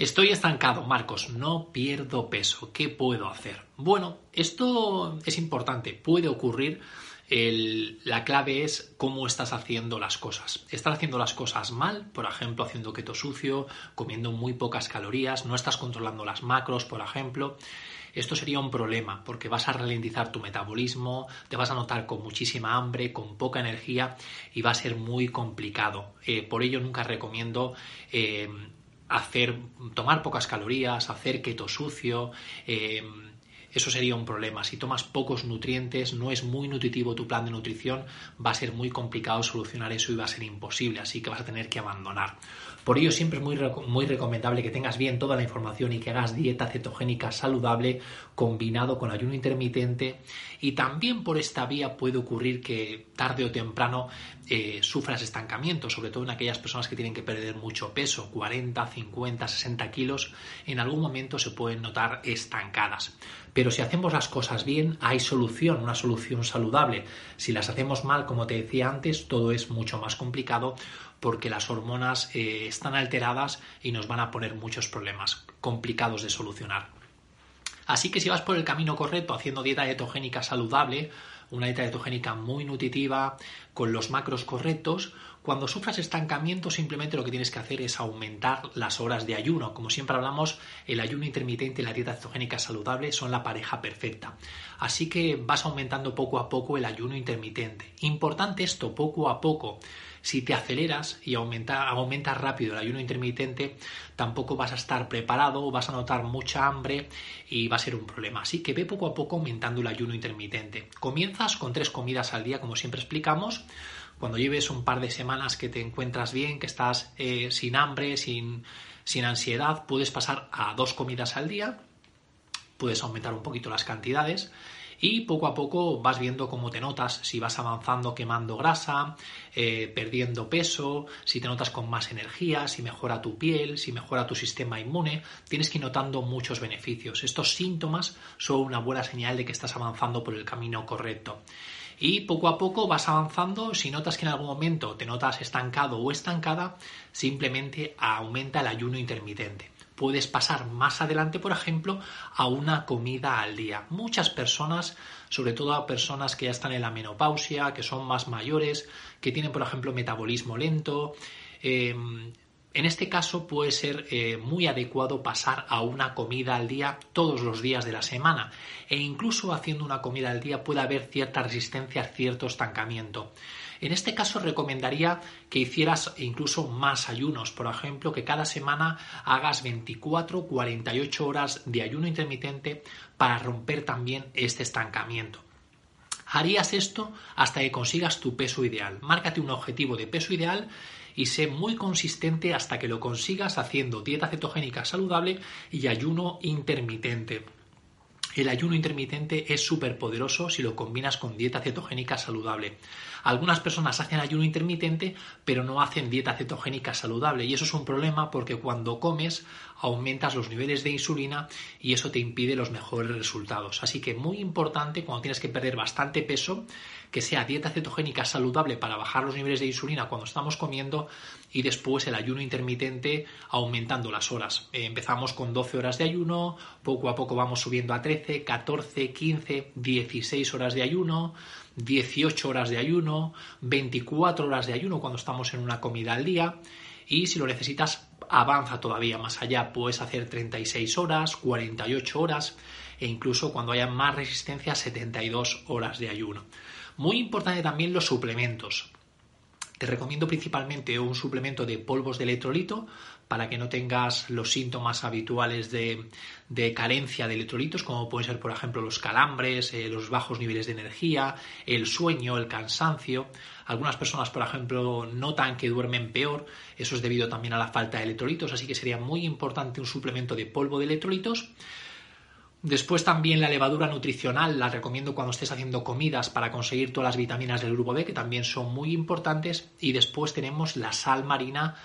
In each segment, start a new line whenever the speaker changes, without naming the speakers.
Estoy estancado, Marcos, no pierdo peso. ¿Qué puedo hacer? Bueno, esto es importante, puede ocurrir. la clave es cómo estás haciendo las cosas. Estás haciendo las cosas mal, por ejemplo, haciendo keto sucio, comiendo muy pocas calorías, no estás controlando las macros, por ejemplo. Esto sería un problema porque vas a ralentizar tu metabolismo, te vas a notar con muchísima hambre, con poca energía y va a ser muy complicado. Eh, por ello nunca recomiendo eh, hacer, tomar pocas calorías, hacer keto sucio, eh, eso sería un problema. Si tomas pocos nutrientes, no es muy nutritivo tu plan de nutrición, va a ser muy complicado solucionar eso y va a ser imposible, así que vas a tener que abandonar. Por ello siempre es muy, muy recomendable que tengas bien toda la información y que hagas dieta cetogénica saludable combinado con ayuno intermitente y también por esta vía puede ocurrir que tarde o temprano eh, sufras estancamiento, sobre todo en aquellas personas que tienen que perder mucho peso, 40, 50, 60 kilos, en algún momento se pueden notar estancadas. Pero si hacemos las cosas bien, hay solución, una solución saludable. Si las hacemos mal, como te decía antes, todo es mucho más complicado porque las hormonas eh, están alteradas y nos van a poner muchos problemas complicados de solucionar. Así que si vas por el camino correcto haciendo dieta ketogénica saludable, una dieta ketogénica muy nutritiva, con los macros correctos, cuando sufras estancamiento simplemente lo que tienes que hacer es aumentar las horas de ayuno. Como siempre hablamos, el ayuno intermitente y la dieta cetogénica saludable son la pareja perfecta. Así que vas aumentando poco a poco el ayuno intermitente. Importante esto, poco a poco. Si te aceleras y aumenta, aumentas rápido el ayuno intermitente, tampoco vas a estar preparado, vas a notar mucha hambre y va a ser un problema. Así que ve poco a poco aumentando el ayuno intermitente. Con tres comidas al día, como siempre explicamos. Cuando lleves un par de semanas que te encuentras bien, que estás eh, sin hambre, sin, sin ansiedad, puedes pasar a dos comidas al día, puedes aumentar un poquito las cantidades y poco a poco vas viendo cómo te notas, si vas avanzando quemando grasa, eh, perdiendo peso, si te notas con más energía, si mejora tu piel, si mejora tu sistema inmune, tienes que ir notando muchos beneficios. Estos síntomas son una buena señal de que estás avanzando por el camino correcto. Y poco a poco vas avanzando, si notas que en algún momento te notas estancado o estancada, simplemente aumenta el ayuno intermitente puedes pasar más adelante, por ejemplo, a una comida al día. Muchas personas, sobre todo a personas que ya están en la menopausia, que son más mayores, que tienen, por ejemplo, metabolismo lento, eh, en este caso puede ser eh, muy adecuado pasar a una comida al día todos los días de la semana e incluso haciendo una comida al día puede haber cierta resistencia, cierto estancamiento. En este caso recomendaría que hicieras incluso más ayunos, por ejemplo, que cada semana hagas 24, 48 horas de ayuno intermitente para romper también este estancamiento. Harías esto hasta que consigas tu peso ideal. Márcate un objetivo de peso ideal y sé muy consistente hasta que lo consigas haciendo dieta cetogénica saludable y ayuno intermitente. El ayuno intermitente es súper poderoso si lo combinas con dieta cetogénica saludable. Algunas personas hacen ayuno intermitente pero no hacen dieta cetogénica saludable y eso es un problema porque cuando comes aumentas los niveles de insulina y eso te impide los mejores resultados. Así que muy importante cuando tienes que perder bastante peso que sea dieta cetogénica saludable para bajar los niveles de insulina cuando estamos comiendo y después el ayuno intermitente aumentando las horas. Eh, empezamos con 12 horas de ayuno, poco a poco vamos subiendo a 13, 14, 15, 16 horas de ayuno, 18 horas de ayuno, 24 horas de ayuno cuando estamos en una comida al día y si lo necesitas avanza todavía más allá, puedes hacer 36 horas, 48 horas e incluso cuando haya más resistencia 72 horas de ayuno. Muy importante también los suplementos. Te recomiendo principalmente un suplemento de polvos de electrolito para que no tengas los síntomas habituales de, carencia de electrolitos, como pueden ser, por ejemplo, los calambres, eh, los bajos niveles de energía, el sueño, el cansancio. Algunas personas, por ejemplo, notan que duermen peor. Eso es debido también a la falta de electrolitos, así que sería muy importante un suplemento de polvo de electrolitos Después también la levadura nutricional la recomiendo cuando estés haciendo comidas para conseguir todas las vitaminas del grupo B, que también son muy importantes. Y después tenemos la sal marina,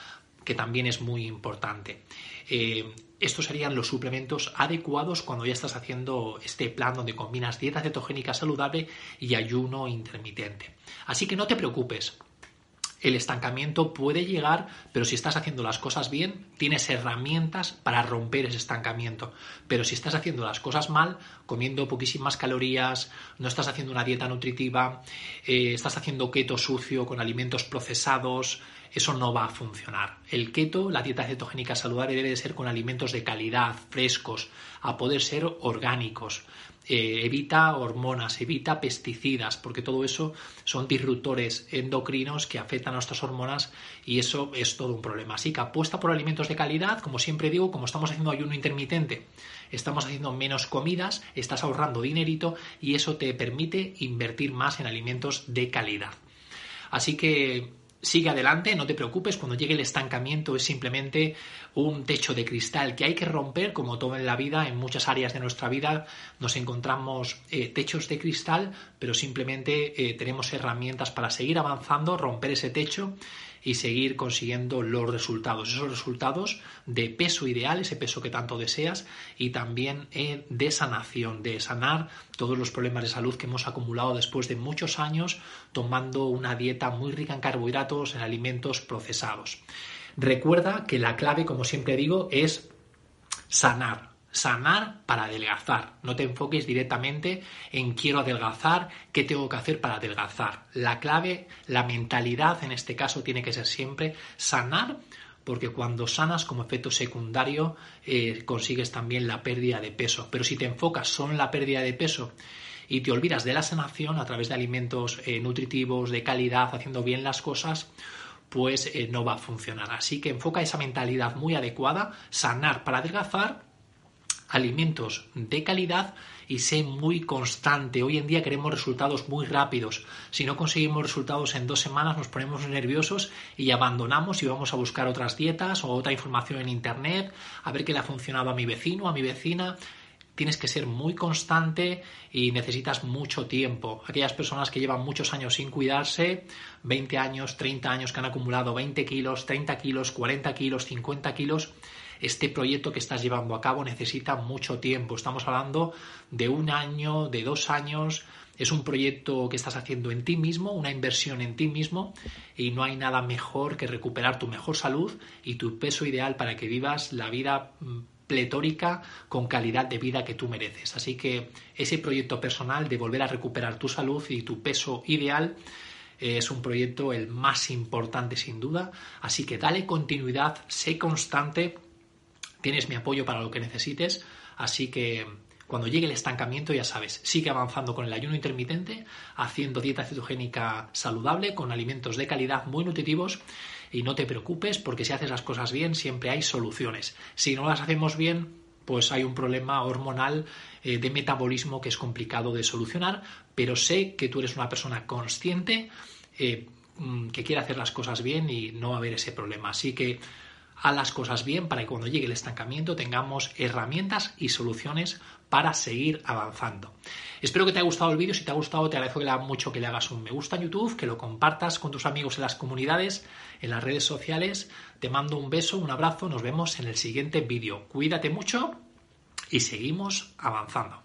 que también es muy importante. Eh, estos serían los suplementos adecuados cuando ya estás haciendo este plan donde combinas dieta cetogénica saludable y ayuno intermitente. Así que no te preocupes. El estancamiento puede llegar, pero si estás haciendo las cosas bien, tienes herramientas para romper ese estancamiento. Pero si estás haciendo las cosas mal, comiendo poquísimas calorías, no estás haciendo una dieta nutritiva, eh, estás haciendo keto sucio con alimentos procesados, eso no va a funcionar. El keto, la dieta cetogénica saludable, debe de ser con alimentos de calidad, frescos, a poder ser orgánicos. Eh, evita hormonas, evita pesticidas, porque todo eso son disruptores endocrinos que afectan a nuestras hormonas y eso es todo un problema. Así que apuesta por alimentos de calidad, como siempre digo, como estamos haciendo ayuno intermitente, estamos haciendo menos comidas, estás ahorrando dinerito y eso te permite invertir más en alimentos de calidad. Así que sigue adelante, no te preocupes, cuando llegue el estancamiento es simplemente un techo de cristal que hay que romper, como todo en la vida, en muchas áreas de nuestra vida nos encontramos eh, techos de cristal, pero simplemente eh, tenemos herramientas para seguir avanzando, romper ese techo y seguir consiguiendo los resultados, esos resultados de peso ideal, ese peso que tanto deseas, y también eh, de sanación, de sanar todos los problemas de salud que hemos acumulado después de muchos años tomando una dieta muy rica en carbohidratos, en alimentos procesados. Recuerda que la clave, como siempre digo, es sanar, sanar para adelgazar. No te enfoques directamente en quiero adelgazar, qué tengo que hacer para adelgazar. La clave, la mentalidad en este caso tiene que ser siempre sanar porque cuando sanas como efecto secundario eh, consigues también la pérdida de peso. Pero si te enfocas solo en la pérdida de peso y te olvidas de la sanación a través de alimentos eh, nutritivos, de calidad, haciendo bien las cosas, pues eh, no va a funcionar. Así que enfoca esa mentalidad muy adecuada, sanar para adelgazar alimentos de calidad y sé muy constante. Hoy en día queremos resultados muy rápidos. Si no conseguimos resultados en dos semanas nos ponemos nerviosos y abandonamos y vamos a buscar otras dietas o otra información en Internet, a ver qué le ha funcionado a mi vecino, a mi vecina. Tienes que ser muy constante y necesitas mucho tiempo. Aquellas personas que llevan muchos años sin cuidarse, 20 años, 30 años, que han acumulado 20 kilos, 30 kilos, 40 kilos, 50 kilos, este proyecto que estás llevando a cabo necesita mucho tiempo. Estamos hablando de un año, de dos años. Es un proyecto que estás haciendo en ti mismo, una inversión en ti mismo y no hay nada mejor que recuperar tu mejor salud y tu peso ideal para que vivas la vida mm, pletórica con calidad de vida que tú mereces. Así que ese proyecto personal de volver a recuperar tu salud y tu peso ideal es un proyecto el más importante sin duda. Así que dale continuidad, sé constante Tienes mi apoyo para lo que necesites, así que cuando llegue el estancamiento, ya sabes, sigue avanzando con el ayuno intermitente, haciendo dieta cetogénica saludable, con alimentos de calidad muy nutritivos y no te preocupes porque si haces las cosas bien siempre hay soluciones. Si no las hacemos bien, pues hay un problema hormonal eh, de metabolismo que es complicado de solucionar, pero sé que tú eres una persona consciente eh, mm, que quiere hacer las cosas bien y no va a haber ese problema. Así que a las cosas bien para que cuando llegue el estancamiento tengamos herramientas y soluciones para seguir avanzando. Espero que te haya gustado el vídeo. Si te ha gustado, te agradezco que le mucho que le hagas un me gusta en YouTube, que lo compartas con tus amigos en las comunidades, en las redes sociales. Te mando un beso, un abrazo. Nos vemos en el siguiente vídeo. Cuídate mucho y seguimos avanzando.